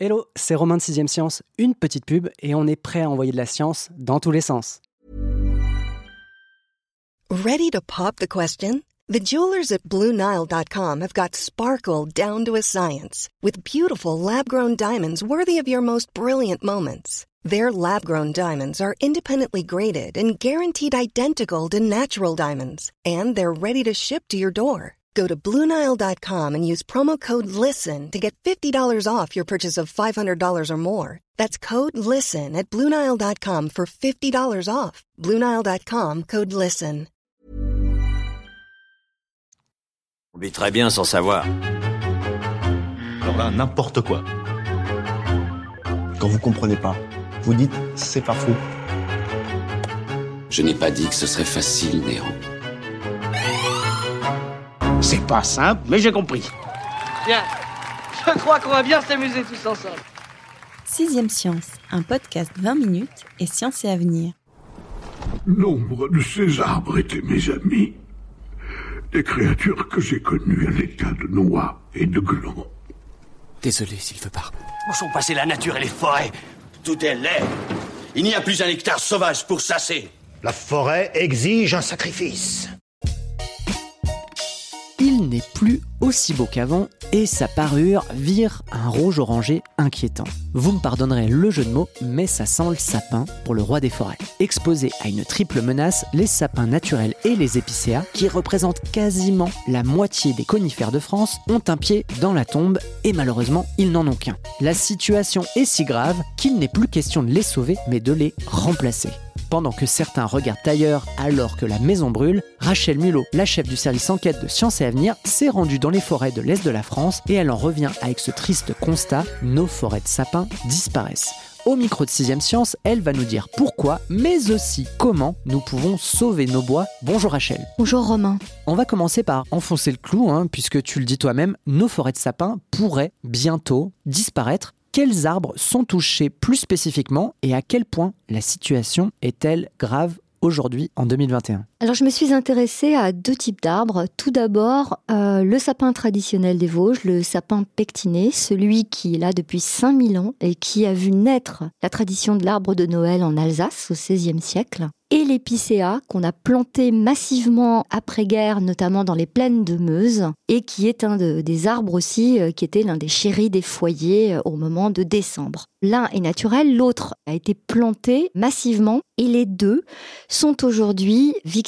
Hello, c'est Romain de 6ème Science, une petite pub et on est prêt à envoyer de la science dans tous les sens. Ready to pop the question? The jewelers at BlueNile.com have got sparkle down to a science with beautiful lab-grown diamonds worthy of your most brilliant moments. Their lab-grown diamonds are independently graded and guaranteed identical to natural diamonds, and they're ready to ship to your door. Go to Bluenile.com and use promo code LISTEN to get $50 off your purchase of $500 or more. That's code LISTEN at Bluenile.com for $50 off. Bluenile.com code LISTEN. On vit très bien sans savoir. Alors là, n'importe quoi. Quand vous comprenez pas, vous dites c'est pas faux. Je n'ai pas dit que ce serait facile, Néo. C'est pas simple, mais j'ai compris. Bien, je crois qu'on va bien s'amuser tous ensemble. Sixième Science, un podcast 20 minutes et science et avenir. Nombre de ces arbres étaient mes amis. Des créatures que j'ai connues à l'état de noix et de glands. Désolé, s'il veut pas. Où sont passées la nature et les forêts? Tout est laid. Il n'y a plus un hectare sauvage pour chasser. La forêt exige un sacrifice. N'est plus aussi beau qu'avant et sa parure vire un rouge orangé inquiétant. Vous me pardonnerez le jeu de mots, mais ça sent le sapin pour le roi des forêts. Exposés à une triple menace, les sapins naturels et les épicéas, qui représentent quasiment la moitié des conifères de France, ont un pied dans la tombe et malheureusement, ils n'en ont qu'un. La situation est si grave qu'il n'est plus question de les sauver, mais de les remplacer. Pendant que certains regardent ailleurs alors que la maison brûle, Rachel Mulot, la chef du service enquête de Sciences et Avenir, s'est rendue dans les forêts de l'Est de la France et elle en revient avec ce triste constat, nos forêts de sapins disparaissent. Au micro de 6ème Science, elle va nous dire pourquoi, mais aussi comment nous pouvons sauver nos bois. Bonjour Rachel. Bonjour Romain. On va commencer par enfoncer le clou, hein, puisque tu le dis toi-même, nos forêts de sapins pourraient bientôt disparaître quels arbres sont touchés plus spécifiquement et à quel point la situation est-elle grave aujourd'hui en 2021 Alors je me suis intéressée à deux types d'arbres. Tout d'abord, euh, le sapin traditionnel des Vosges, le sapin pectiné, celui qui est là depuis 5000 ans et qui a vu naître la tradition de l'arbre de Noël en Alsace au XVIe siècle et l'épicéa qu'on a planté massivement après-guerre, notamment dans les plaines de Meuse, et qui est un des arbres aussi euh, qui était l'un des chéris des foyers euh, au moment de décembre. L'un est naturel, l'autre a été planté massivement, et les deux sont aujourd'hui victimes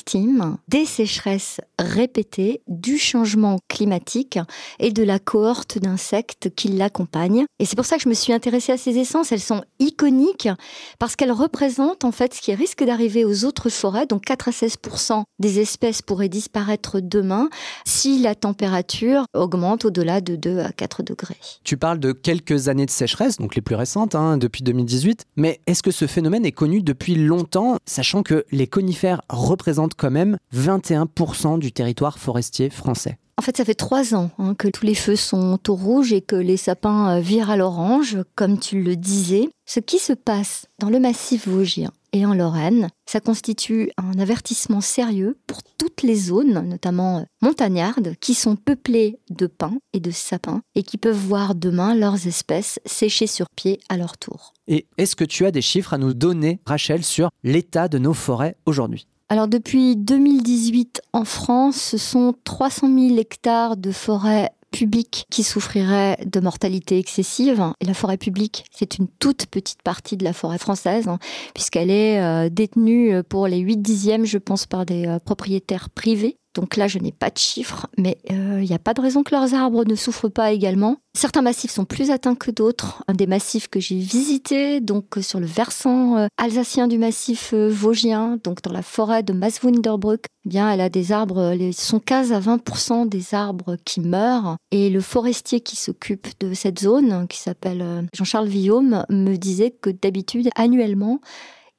des sécheresses répétées, du changement climatique et de la cohorte d'insectes qui l'accompagnent. Et c'est pour ça que je me suis intéressée à ces essences. Elles sont iconiques parce qu'elles représentent en fait ce qui risque d'arriver aux autres forêts. Donc 4 à 16% des espèces pourraient disparaître demain si la température augmente au-delà de 2 à 4 degrés. Tu parles de quelques années de sécheresse, donc les plus récentes, hein, depuis 2018. Mais est-ce que ce phénomène est connu depuis longtemps, sachant que les conifères représentent quand même 21% du territoire forestier français en fait, ça fait trois ans hein, que tous les feux sont au rouge et que les sapins euh, virent à l'orange, comme tu le disais. Ce qui se passe dans le massif vosgien et en Lorraine, ça constitue un avertissement sérieux pour toutes les zones, notamment euh, montagnardes, qui sont peuplées de pins et de sapins et qui peuvent voir demain leurs espèces sécher sur pied à leur tour. Et est-ce que tu as des chiffres à nous donner, Rachel, sur l'état de nos forêts aujourd'hui? Alors depuis 2018 en France, ce sont 300 000 hectares de forêt publique qui souffriraient de mortalité excessive. Et la forêt publique, c'est une toute petite partie de la forêt française, hein, puisqu'elle est euh, détenue pour les 8 dixièmes, je pense, par des euh, propriétaires privés. Donc là, je n'ai pas de chiffres, mais il euh, n'y a pas de raison que leurs arbres ne souffrent pas également. Certains massifs sont plus atteints que d'autres. Un des massifs que j'ai visité, donc euh, sur le versant euh, alsacien du massif vosgien, donc dans la forêt de Maswinderbruck, eh bien, elle a des arbres, sont 15 à 20% des arbres qui meurent. Et le forestier qui s'occupe de cette zone, qui s'appelle Jean-Charles Villaume, me disait que d'habitude, annuellement,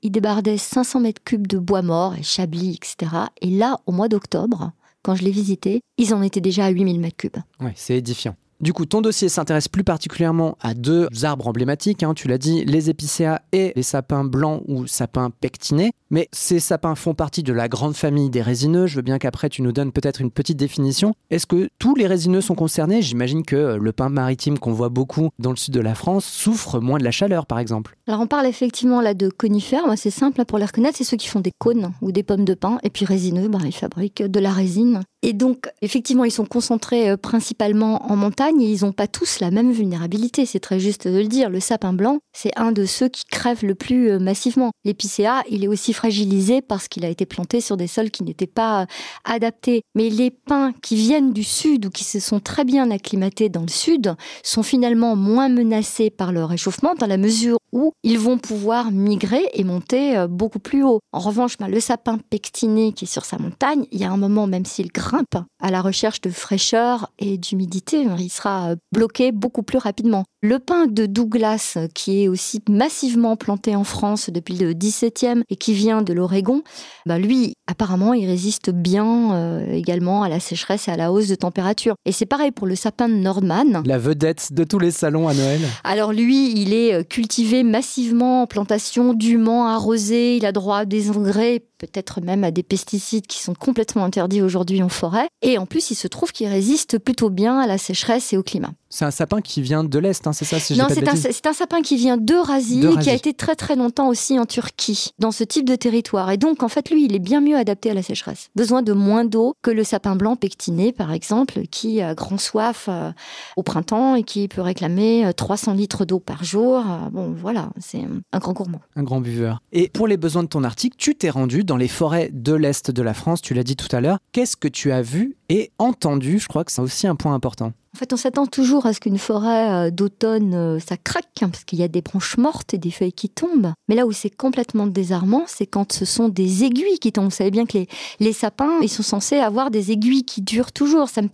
il débardait 500 mètres cubes de bois mort et chablis, etc. Et là, au mois d'octobre, quand je l'ai visité, ils en étaient déjà à 8000 mètres cubes. Oui, c'est édifiant. Du coup, ton dossier s'intéresse plus particulièrement à deux arbres emblématiques, hein, tu l'as dit, les épicéas et les sapins blancs ou sapins pectinés. Mais ces sapins font partie de la grande famille des résineux. Je veux bien qu'après tu nous donnes peut-être une petite définition. Est-ce que tous les résineux sont concernés? J'imagine que le pin maritime qu'on voit beaucoup dans le sud de la France souffre moins de la chaleur, par exemple. Alors on parle effectivement là de conifères. C'est simple pour les reconnaître. C'est ceux qui font des cônes ou des pommes de pin. Et puis résineux, bah, ils fabriquent de la résine. Et donc, effectivement, ils sont concentrés euh, principalement en montagne et ils n'ont pas tous la même vulnérabilité. C'est très juste de le dire. Le sapin blanc, c'est un de ceux qui crèvent le plus euh, massivement. L'épicéa, il est aussi fragilisé parce qu'il a été planté sur des sols qui n'étaient pas euh, adaptés. Mais les pins qui viennent du sud ou qui se sont très bien acclimatés dans le sud sont finalement moins menacés par le réchauffement dans la mesure où ils vont pouvoir migrer et monter beaucoup plus haut. En revanche, bah, le sapin pectiné qui est sur sa montagne, il y a un moment, même s'il grimpe, à la recherche de fraîcheur et d'humidité. Il sera bloqué beaucoup plus rapidement. Le pin de Douglas, qui est aussi massivement planté en France depuis le 17e et qui vient de l'Oregon, bah lui, apparemment, il résiste bien euh, également à la sécheresse et à la hausse de température. Et c'est pareil pour le sapin de Nordman. La vedette de tous les salons à Noël. Alors lui, il est euh, cultivé massivement en plantation, dûment arrosé, il a droit à des engrais, peut-être même à des pesticides qui sont complètement interdits aujourd'hui en forêt. Et en plus, il se trouve qu'il résiste plutôt bien à la sécheresse et au climat. C'est un sapin qui vient de l'Est, hein, c'est ça Non, c'est un, un, sapin qui vient d'Eurasie qui a été très très longtemps aussi en Turquie, dans ce type de territoire. Et donc, en fait, lui, il est bien mieux adapté à la sécheresse. Besoin de moins d'eau que le sapin blanc pectiné, par exemple, qui a grand soif euh, au printemps et qui peut réclamer 300 euh, litres d'eau par jour. Euh, bon, voilà, c'est un grand gourmand. Un grand buveur. Et pour les besoins de ton article, tu t'es rendu dans les forêts de l'Est de la France, tu l'as dit tout à l'heure. Qu'est-ce que tu as vu et entendu Je crois que c'est aussi un point important. En fait, on s'attend toujours à ce qu'une forêt euh, d'automne, euh, ça craque, hein, parce qu'il y a des branches mortes et des feuilles qui tombent. Mais là où c'est complètement désarmant, c'est quand ce sont des aiguilles qui tombent. Vous savez bien que les, sapins, ils sont censés avoir des aiguilles qui durent toujours, ça me.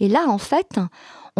Et là, en fait,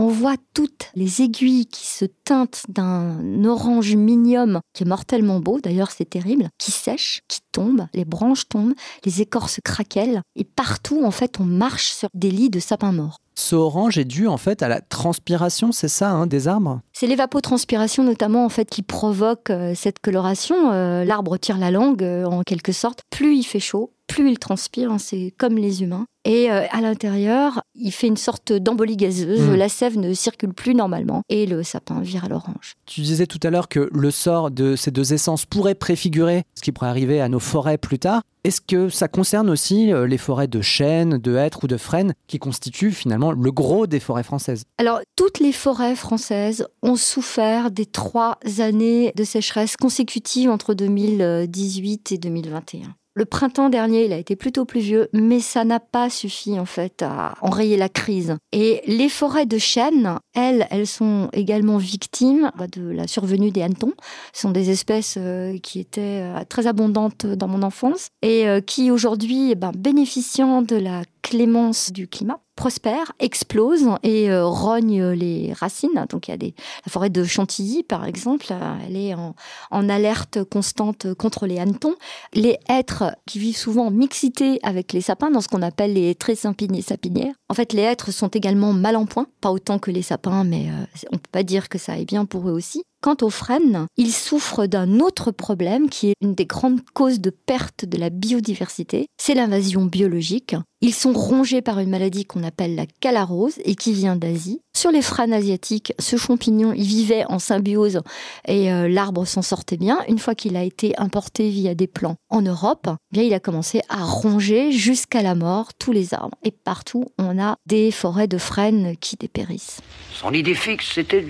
on voit toutes les aiguilles qui se teintent d'un orange minium qui est mortellement beau, d'ailleurs c'est terrible, qui sèche, qui tombe, les branches tombent, les écorces craquellent, et partout en fait on marche sur des lits de sapins morts. Ce orange est dû en fait à la transpiration, c'est ça, hein, des arbres? C'est l'évapotranspiration notamment en fait qui provoque euh, cette coloration. Euh, l'arbre tire la langue euh, en quelque sorte. Plus il fait chaud, plus il transpire, hein, c'est comme les humains. Et euh, à l'intérieur, il fait une sorte d'embolie gazeuse. Hmm. La sève ne circule plus normalement et le sapin vire à l'orange. Tu disais tout à l'heure que le sort de ces deux essences pourrait préfigurer ce qui pourrait arriver à nos forêts plus tard. Est-ce que ça concerne aussi euh, les forêts de chênes, de hêtres ou de frênes qui constituent finalement le gros des forêts françaises? Alors, toutes les forêts françaises ont souffert des trois années de sécheresse consécutives entre 2018 et 2021. Le printemps dernier, il a été plutôt pluvieux, mais ça n'a pas suffi en fait à enrayer la crise. Et les forêts de chênes, elles, elles sont également victimes bah, de la survenue des hannetons. Ce sont des espèces euh, qui étaient euh, très abondantes dans mon enfance et euh, qui aujourd'hui, eh ben, de la clémence du climat, prospère, explose et euh, rogne les racines. Donc il y a la forêt de Chantilly, par exemple, euh, elle est en, alerte constante contre les hannetons. Les hêtres qui vivent souvent en mixité avec les sapins, dans ce qu'on appelle les trésympinées sapinières. En fait, les hêtres sont également mal en point, pas autant que les sapins, mais euh, on peut pas dire que ça aille bien pour eux aussi. Quant aux frênes, ils souffrent d'un autre problème qui est une des grandes causes de perte de la biodiversité, c'est l'invasion biologique. Ils sont rongés par une maladie qu'on appelle la calarose et qui vient d'Asie. Sur les frênes asiatiques, ce champignon, il vivait en symbiose et euh, l'arbre s'en sortait bien. Une fois qu'il a été importé via des plants en Europe, eh bien il a commencé à ronger jusqu'à la mort tous les arbres. Et partout, on a des forêts de frênes qui dépérissent. Son idée fixe, c'était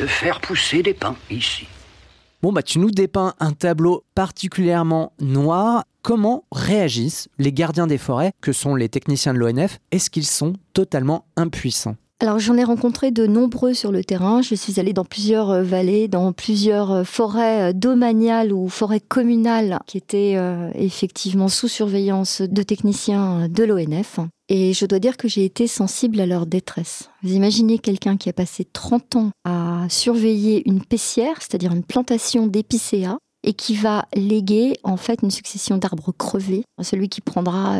de faire pousser des pins ici. Bon, bah, tu nous dépeins un tableau particulièrement noir. Comment réagissent les gardiens des forêts, que sont les techniciens de l'ONF Est-ce qu'ils sont totalement impuissants? Alors j'en ai rencontré de nombreux sur le terrain. Je suis allée dans plusieurs euh, vallées, dans plusieurs euh, forêts euh, domaniales ou forêts communales qui étaient effectivement sous surveillance de techniciens de l'ONF. Et je dois dire que j'ai été sensible à leur détresse. Vous imaginez quelqu'un qui a passé 30 ans à surveiller une pessière, c'est-à-dire une plantation d'épicéas, et qui va léguer en fait une succession d'arbres crevés celui qui prendra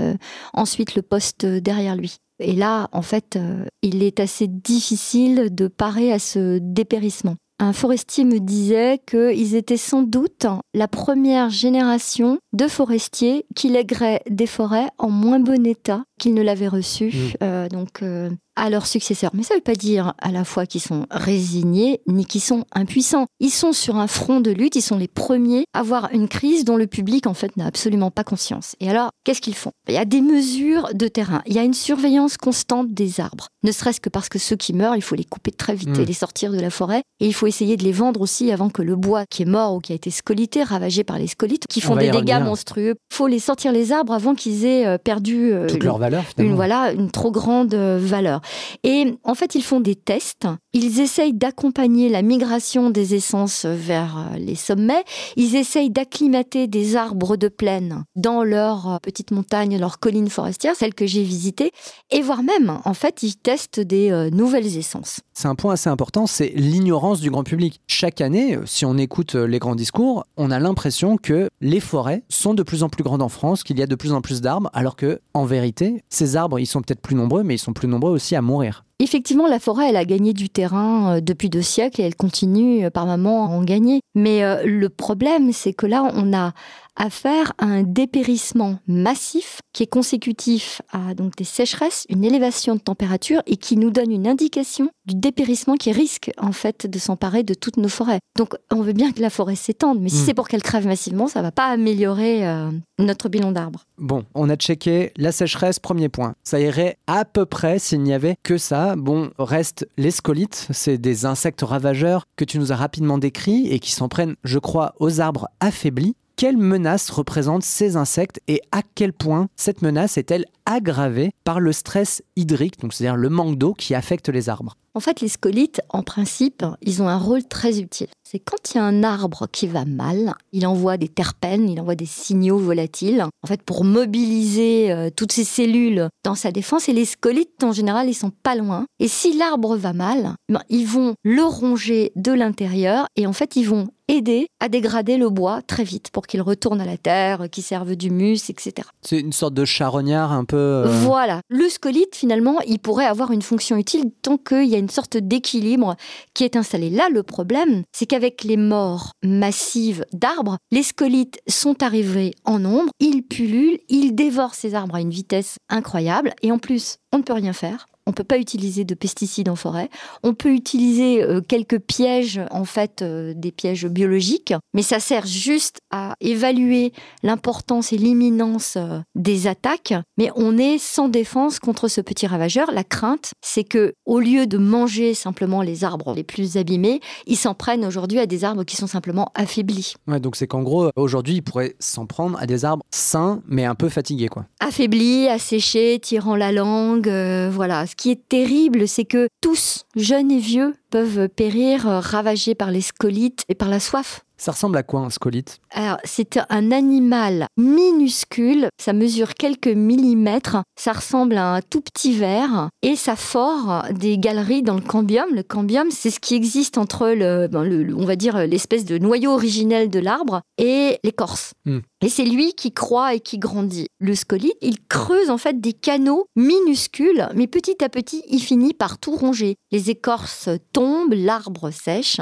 ensuite le poste derrière lui. Et là, en fait, euh, il est assez difficile de parer à ce dépérissement. Un forestier me disait qu'ils étaient sans doute la première génération de forestiers qui lègueraient des forêts en moins bon état qu'ils ne l'avaient reçu. Mmh. Euh, donc, euh, à leurs successeurs. Mais ça ne veut pas dire à la fois qu'ils sont résignés ni qu'ils sont impuissants. Ils sont sur un front de lutte, ils sont les premiers à avoir une crise dont le public en fait n'a absolument pas conscience. Et alors, qu'est-ce qu'ils font? Il y a des mesures de terrain, il y a une surveillance constante des arbres. Ne serait-ce que parce que ceux qui meurent, il faut les couper très vite Mm. et les sortir de la forêt. Et il faut essayer de les vendre aussi avant que le bois qui est mort ou qui a été scolité, ravagé par les scolites, qui On font des dégâts revenir. monstrueux. Il faut les sortir les arbres avant qu'ils aient euh, perdu euh, Toute leur valeur, finalement. une voilà une trop grande euh, valeur. Et en fait, ils font des tests. Ils essayent d'accompagner la migration des essences vers euh, les sommets. Ils essayent d'acclimater des arbres de plaine dans leur euh, petite montagne, leur colline forestière, celle que j'ai visitée. Et voire même, en fait, ils testent des nouvelles essences. C'est un point assez important, c'est l'ignorance du grand public. Chaque année, euh, si on écoute euh, les grands discours, on a l'impression que les forêts sont de plus en plus grandes en France, qu'il y a de plus en plus d'arbres, alors que, en vérité, ces arbres, ils sont peut-être plus nombreux, mais ils sont plus nombreux aussi à mourir. Effectivement, la forêt, elle a gagné du terrain euh, depuis deux siècles et elle continue euh, par moments à en gagner. Mais euh, le problème, c'est que là, on a affaire à un dépérissement massif qui est consécutif à donc des sécheresses, une élévation de température et qui nous donne une indication du dépérissement qui risque en fait de s'emparer de toutes nos forêts. Donc, on veut bien que la forêt s'étende, mais si Mm. c'est pour qu'elle crève massivement, ça va pas améliorer euh, notre bilan d'arbres. Bon, on a checké la sécheresse, premier point. Ça irait à peu près s'il n'y avait que ça. Bon, reste les scolites, c'est des insectes ravageurs que tu nous as rapidement décrits et qui s'en prennent, je crois, aux arbres affaiblis. Quelle menace représentent ces insectes et à quel point cette menace est-elle aggravée par le stress hydrique, donc c'est-à-dire le manque d'eau qui affecte les arbres? En fait, les scolites, en principe, ils ont un rôle très utile. C'est quand il y a un arbre qui va mal, il envoie des terpènes, il envoie des signaux volatiles, en fait, pour mobiliser euh, toutes ces cellules dans sa défense. Et les scolites, en général, ils sont pas loin. Et si l'arbre va mal, ben, ils vont le ronger de l'intérieur et en fait, ils vont aider à dégrader le bois très vite pour qu'il retourne à la terre, qu'il serve d'humus, etc. C'est une sorte de charognard un peu... euh, Voilà. Le scolite, finalement, il pourrait avoir une fonction utile tant qu'il y a une sorte d'équilibre qui est installé. Là, le problème, c'est qu'avec les morts massives d'arbres, les scolites sont arrivés en nombre, ils pullulent, ils dévorent ces arbres à une vitesse incroyable, et en plus, on ne peut rien faire. On ne peut pas utiliser de pesticides en forêt. On peut utiliser euh, quelques pièges, en fait, euh, des pièges biologiques, mais ça sert juste à évaluer l'importance et l'imminence euh, des attaques. Mais on est sans défense contre ce petit ravageur. La crainte, c'est que, au lieu de manger simplement les arbres les plus abîmés, ils s'en prennent aujourd'hui à des arbres qui sont simplement affaiblis. Ouais, donc c'est qu'en gros, aujourd'hui, ils pourraient s'en prendre à des arbres sains, mais un peu fatigués, quoi. affaiblis, asséchés, tirant la langue, euh, voilà. Ce qui est terrible, c'est que tous, jeunes et vieux, peuvent périr, euh, ravagés par les scolites et par la soif. Ça ressemble à quoi un scolite? Alors, c'est un animal minuscule, ça mesure quelques millimètres, ça ressemble à un tout petit ver et ça fore des galeries dans le cambium. Le cambium, c'est ce qui existe entre le, ben, le- on va dire, l'espèce de noyau originel de l'arbre et l'écorce. Hmm. Et c'est lui qui croît et qui grandit. Le scolite, il creuse en fait des canaux minuscules, mais petit à petit, il finit par tout ronger. Les écorces tombent, l'arbre sèche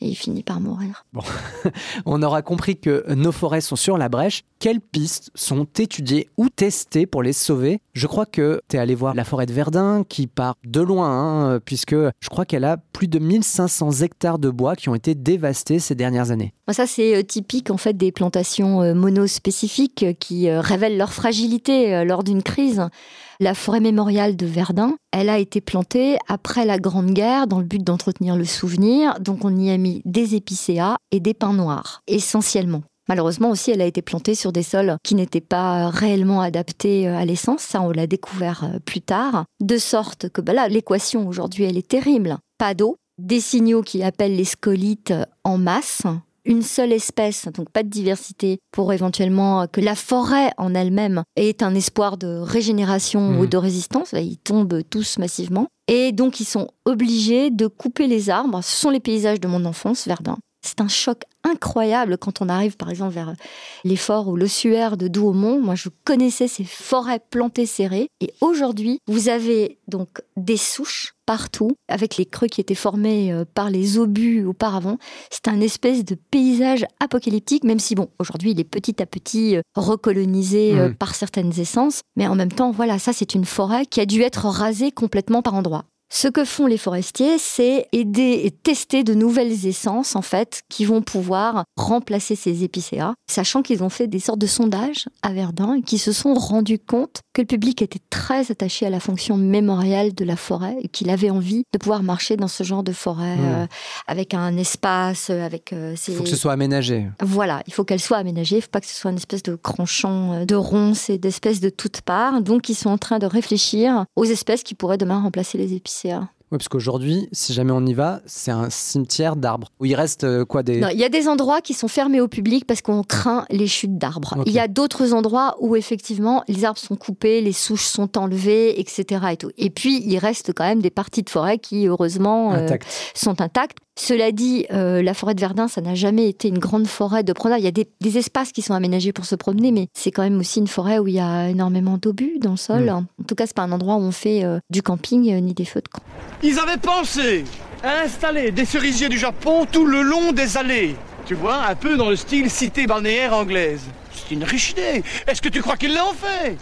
et il finit par mourir. On aura compris que nos forêts sont sur la brèche. Quelles pistes sont étudiées ou testées pour les sauver? Je crois que tu es allé voir la forêt de Verdun qui part de loin, hein, puisque je crois qu'elle a plus de 1500 hectares de bois qui ont été dévastés ces dernières années. Bon, Ça, c'est euh, typique en fait des plantations euh, monospécifiques euh, qui révèlent leur fragilité lors d'une crise. La forêt mémoriale de Verdun, elle a été plantée après la Grande Guerre dans le but d'entretenir le souvenir. Donc, on y a mis des épicéas et des pins noirs, essentiellement. Malheureusement aussi, elle a été plantée sur des sols qui n'étaient pas réellement adaptés euh, à l'essence. Ça, on l'a découvert euh, plus tard. De sorte que bah là, l'équation aujourd'hui, elle est terrible. Pas d'eau, des signaux qui appellent les scolites euh, en masse, une seule espèce, donc pas de diversité, pour éventuellement que la forêt en elle-même ait un espoir de régénération Mhm. ou de résistance. Ils tombent tous massivement. Et donc, ils sont obligés de couper les arbres. Ce sont les paysages de mon enfance, Verdun. C'est un choc incroyable quand on arrive par exemple vers les forts ou l'ossuaire de Douaumont. Moi, je connaissais ces forêts plantées serrées et aujourd'hui, vous avez donc des souches partout avec les creux qui étaient formés euh, par les obus auparavant. C'est un espèce de paysage apocalyptique, même si bon, aujourd'hui, il est petit à petit euh, recolonisé euh, Mm. par certaines essences, mais en même temps, voilà, ça c'est une forêt qui a dû être rasée complètement par endroits. Ce que font les forestiers, c'est aider et tester de nouvelles essences, en fait, qui vont pouvoir remplacer ces épicéas, sachant qu'ils ont fait des sortes de sondages à Verdun et qui se sont rendus compte que le public était très attaché à la fonction mémoriale de la forêt et qu'il avait envie de pouvoir marcher dans ce genre de forêt Mm. euh, avec un espace, euh, avec euh, Il ses... faut que ce soit aménagé. Voilà, il faut qu'elle soit aménagée, il ne faut pas que ce soit une espèce de grand champ euh, de ronces et d'espèces de toutes parts. Donc, ils sont en train de réfléchir aux espèces qui pourraient demain remplacer les épicéas. Oui, parce qu'aujourd'hui, si jamais on y va, c'est un cimetière d'arbres où il reste euh, quoi des. Non, il y a des endroits qui sont fermés au public parce qu'on craint les chutes d'arbres. Il y a d'autres endroits où effectivement les arbres sont coupés, les souches sont enlevées, etc. Et, tout. et puis il reste quand même des parties de forêt qui heureusement euh, Intact. sont intactes. Cela dit, euh, la forêt de Verdun, ça n'a jamais été une grande forêt de promenade. Il y a des, des espaces qui sont aménagés pour se promener, mais c'est quand même aussi une forêt où il y a énormément d'obus dans le sol. En tout cas, c'est pas un endroit où on fait euh, du camping euh, ni des feux de camp. Ils avaient pensé à installer des cerisiers du Japon tout le long des allées. Tu vois, un peu dans le style cité balnéaire anglaise. C'est une riche idée. Est-ce que tu crois qu'ils l'ont fait?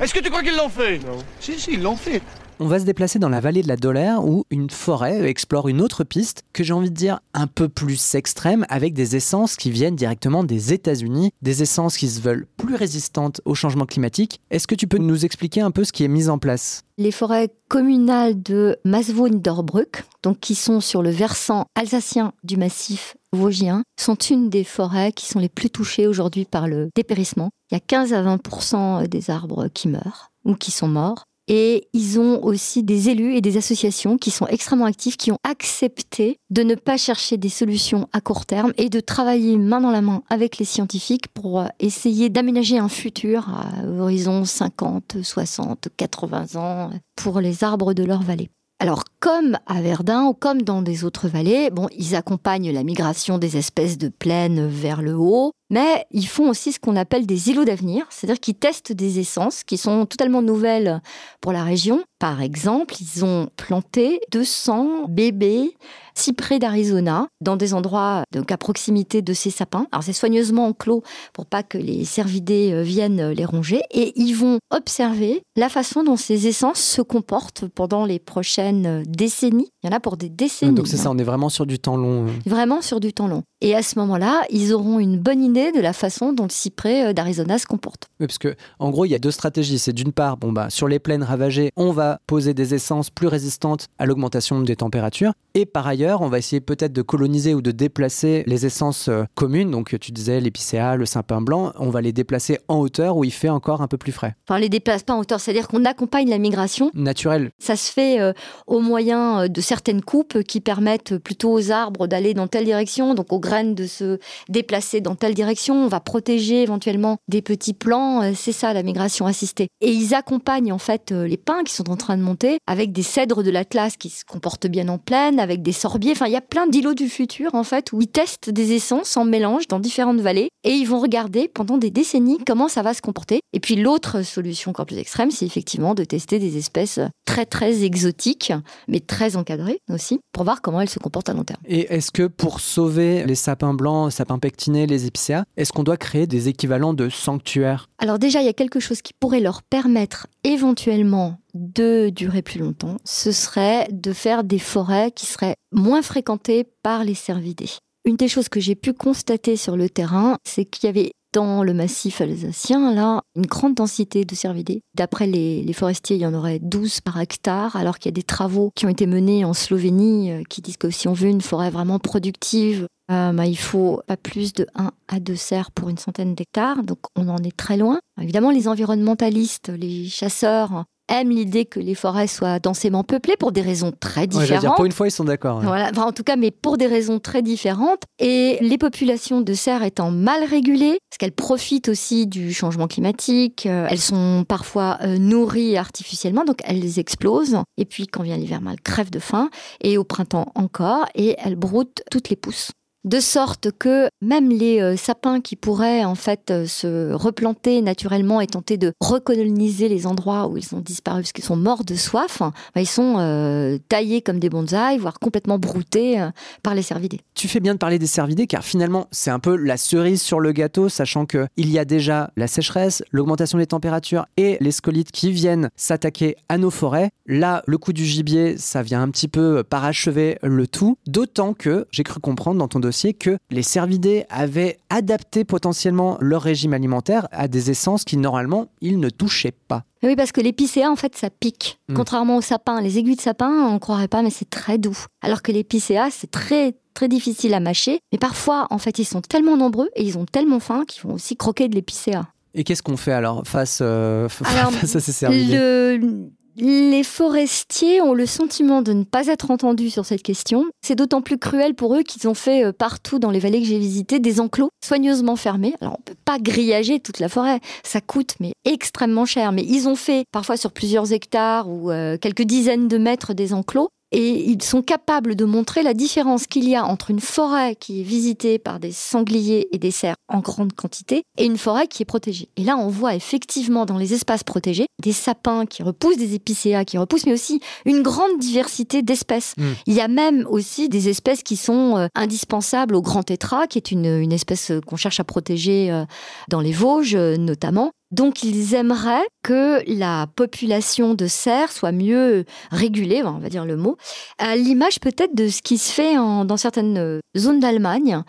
Est-ce que tu crois qu'ils l'ont fait? Non. Si, si, ils l'ont fait. On va se déplacer dans la vallée de la Dolère où une forêt explore une autre piste que j'ai envie de dire un peu plus extrême avec des essences qui viennent directement des États-Unis, des essences qui se veulent plus résistantes au changement climatique. Est-ce que tu peux nous expliquer un peu ce qui est mis en place? Les forêts communales de Masvaux-Niederbrück, donc qui sont sur le versant alsacien du massif vosgien, sont une des forêts qui sont les plus touchées aujourd'hui par le dépérissement. Il y a 15 à 20% des arbres qui meurent ou qui sont morts. Et ils ont aussi des élus et des associations qui sont extrêmement actifs, qui ont accepté de ne pas chercher des solutions à court terme et de travailler main dans la main avec les scientifiques pour euh, essayer d'aménager un futur à horizon 50, 60, 80 ans pour les arbres de leur vallée. Alors, comme à Verdun ou comme dans des autres vallées, bon, ils accompagnent la migration des espèces de plaine vers le haut, mais ils font aussi ce qu'on appelle des îlots d'avenir, c'est-à-dire qu'ils testent des essences qui sont totalement nouvelles pour la région. Par exemple, ils ont planté 200 bébés cyprès d'Arizona dans des endroits donc à proximité de ces sapins. Alors c'est soigneusement enclos pour pas que les cervidés euh, viennent les ronger et ils vont observer la façon dont ces essences se comportent pendant les prochaines décennies. Il y en a pour des décennies. Donc c'est ça, on est vraiment sur du temps long. vraiment sur du temps long. Et à ce moment-là, ils auront une bonne idée de la façon dont le cyprès euh, d'Arizona se comporte. Oui, parce que en gros, il y a deux stratégies. C'est d'une part, bon bah sur les plaines ravagées, on va poser des essences plus résistantes à l'augmentation des températures, et par ailleurs, on va essayer peut-être de coloniser ou de déplacer les essences euh, communes. Donc tu disais l'épicéa, le sapin blanc, on va les déplacer en hauteur où il fait encore un peu plus frais. Enfin, les déplace pas en hauteur, c'est-à-dire qu'on accompagne la migration. Naturel. Ça se fait euh, au moyen de certaines coupes qui permettent plutôt aux arbres d'aller dans telle direction, donc aux graines de se déplacer dans telle direction. On va protéger éventuellement des petits plants. euh, C'est ça la migration assistée. Et ils accompagnent en fait euh, les pins qui sont en train de monter avec des cèdres de l'Atlas qui se comportent bien en plaine, avec des sorbiers. Enfin, il y a plein d'îlots du futur en fait où ils testent des essences en mélange dans différentes vallées et ils vont regarder pendant des décennies comment ça va se comporter. Et puis l'autre solution encore plus extrême, c'est effectivement de tester des espèces très très exotiques, mais très encadrées aussi, pour voir comment elles se comportent à long terme. Et est-ce que pour sauver les sapins blancs, sapins pectinés, les épicéas, est-ce qu'on doit créer des équivalents de sanctuaires? Alors déjà, il y a quelque chose qui pourrait leur permettre éventuellement de durer plus longtemps, ce serait de faire des forêts qui seraient moins fréquentées par les cervidés. Une des choses que j'ai pu constater sur le terrain, c'est qu'il y avait dans le massif alsacien, là, une grande densité de cervidés. D'après les, les forestiers, il y en aurait 12 par hectare, alors qu'il y a des travaux qui ont été menés en Slovénie euh, qui disent que si on veut une forêt vraiment productive, euh, bah, il faut pas plus de 1 à 2 cerfs pour une centaine d'hectares, donc on en est très loin. Évidemment, les environnementalistes, les chasseurs aiment l'idée que les forêts soient densément peuplées pour des raisons très Ouais, différentes. dire, pour une fois, ils sont d'accord. Voilà, enfin, en tout cas, mais pour des raisons très différentes. Et les populations de cerfs étant mal régulées, parce qu'elles profitent aussi du changement climatique, euh, elles sont parfois euh, nourries artificiellement, donc elles explosent. Et puis, quand vient l'hiver, elles crèvent de faim. Et au printemps encore, et elles broutent toutes les pousses. De sorte que même les euh, sapins qui pourraient en fait euh, se replanter naturellement et tenter de recoloniser les endroits où ils ont disparu parce qu'ils sont morts de soif, bah, ils sont euh, taillés comme des bonsaïs, voire complètement broutés par les cervidés. Tu fais bien de parler des cervidés car finalement c'est un peu la cerise sur le gâteau, sachant que il y a déjà la sécheresse, l'augmentation des températures et les scolites qui viennent s'attaquer à nos forêts. Là, le coup du gibier, ça vient un petit peu parachever le tout, d'autant que j'ai cru comprendre dans ton que les cervidés avaient adapté potentiellement leur régime alimentaire à des essences qui normalement ils ne touchaient pas. Oui, parce que l'épicéa, en fait, ça pique. Hmm. Contrairement au sapin, les aiguilles de sapin, on ne croirait pas, mais c'est très doux. Alors que l'épicéa, c'est très très difficile à mâcher. Mais parfois, en fait, ils sont tellement nombreux et ils ont tellement faim qu'ils vont aussi croquer de l'épicéa. Et qu'est-ce qu'on fait alors face, euh, face à ces cervidés? le, les forestiers ont le sentiment de ne pas être entendus sur cette question. C'est d'autant plus cruel pour eux qu'ils ont fait euh, partout dans les vallées que j'ai visitées des enclos soigneusement fermés. Alors on peut pas grillager toute la forêt, ça coûte mais extrêmement cher. Mais ils ont fait parfois sur plusieurs hectares ou euh, quelques dizaines de mètres des enclos et ils sont capables de montrer la différence qu'il y a entre une forêt qui est visitée par des sangliers et des cerfs en grande quantité et une forêt qui est protégée. Et là, on voit effectivement dans les espaces protégés des sapins qui repoussent, des épicéas qui repoussent, mais aussi une grande diversité d'espèces. Hmm. Il y a même aussi des espèces qui sont euh, indispensables au grand tétra, qui est une, une espèce qu'on cherche à protéger euh, dans les Vosges notamment, donc ils aimeraient que la population de cerfs soit mieux régulée, on va dire le mot, à l'image peut-être de ce qui se fait dans certaines euh, zones d'Allemagne,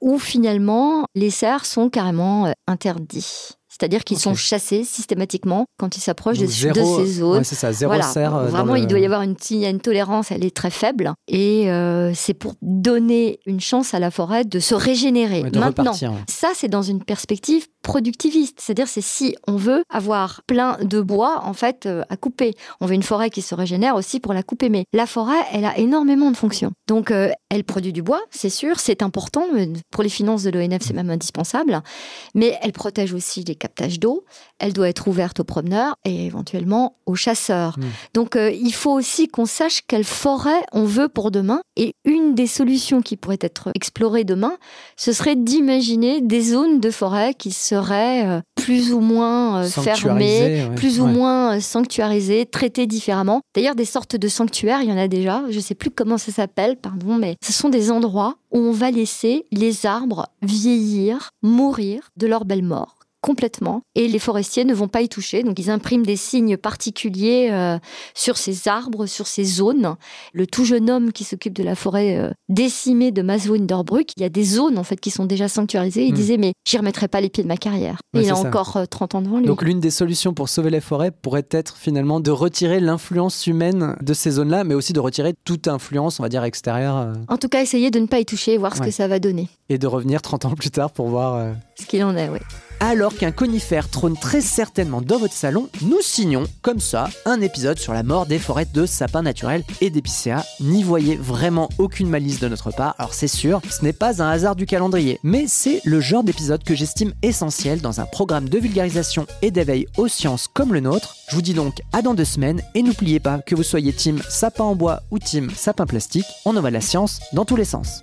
où finalement les cerfs sont carrément euh, interdits. C'est-à-dire qu'ils sont chassés systématiquement quand ils s'approchent de, ces zones. c'est ça, zéro cerf. Euh, vraiment, il doit y avoir une, une, tolérance, elle est très faible. Et c'est pour donner une chance à la forêt de se régénérer. Maintenant, ça, c'est dans une perspective productiviste. C'est-à-dire, c'est si on veut avoir plein de bois, en fait, euh, à couper. On veut une forêt qui se régénère aussi pour la couper. Mais la forêt, elle a énormément de fonctions. Donc, euh, elle produit du bois, c'est sûr, c'est important. Pour les finances de l'ONF, c'est même indispensable. Mais elle protège aussi les captages d'eau. Elle doit être ouverte aux promeneurs et éventuellement aux chasseurs. Mmh. Donc, euh, il faut aussi qu'on sache quelle forêt on veut pour demain. Et une des solutions qui pourrait être explorée demain, ce serait d'imaginer des zones de forêt qui se euh, plus ou moins euh, fermé, plus ou moins euh, sanctuarisé, traité différemment. D'ailleurs, des sortes de sanctuaires, il y en a déjà. Je ne sais plus comment ça s'appelle, pardon, mais ce sont des endroits où on va laisser les arbres vieillir, mourir de leur belle mort complètement et les forestiers ne vont pas y toucher. Donc ils impriment des signes particuliers euh, sur ces arbres, sur ces zones. Le tout jeune homme qui s'occupe de la forêt euh, décimée de Maswinderbruck, il y a des zones en fait qui sont déjà sanctuarisées. Il hmm. disait mais j'y remettrai pas les pieds de ma carrière. il a encore 30 euh, ans devant lui. Donc l'une des solutions pour sauver les forêts pourrait être finalement de retirer l'influence humaine de ces zones-là, mais aussi de retirer toute influence, on va dire extérieure. En tout cas, essayer de ne pas y toucher, voir ce que ça va donner. Et de revenir 30 ans plus tard pour voir ce qu'il en est, oui alors qu'un conifère trône très certainement dans votre salon, nous signons, comme ça, un épisode sur la mort des forêts de sapins naturels et d'épicéas. N'y voyez vraiment aucune malice de notre part, alors c'est sûr, ce n'est pas un hasard du calendrier, mais c'est le genre d'épisode que j'estime essentiel dans un programme de vulgarisation et d'éveil aux sciences comme le nôtre. Je vous dis donc à dans deux semaines, et n'oubliez pas que vous soyez team sapin en bois ou team sapin plastique, on envoie la science dans tous les sens.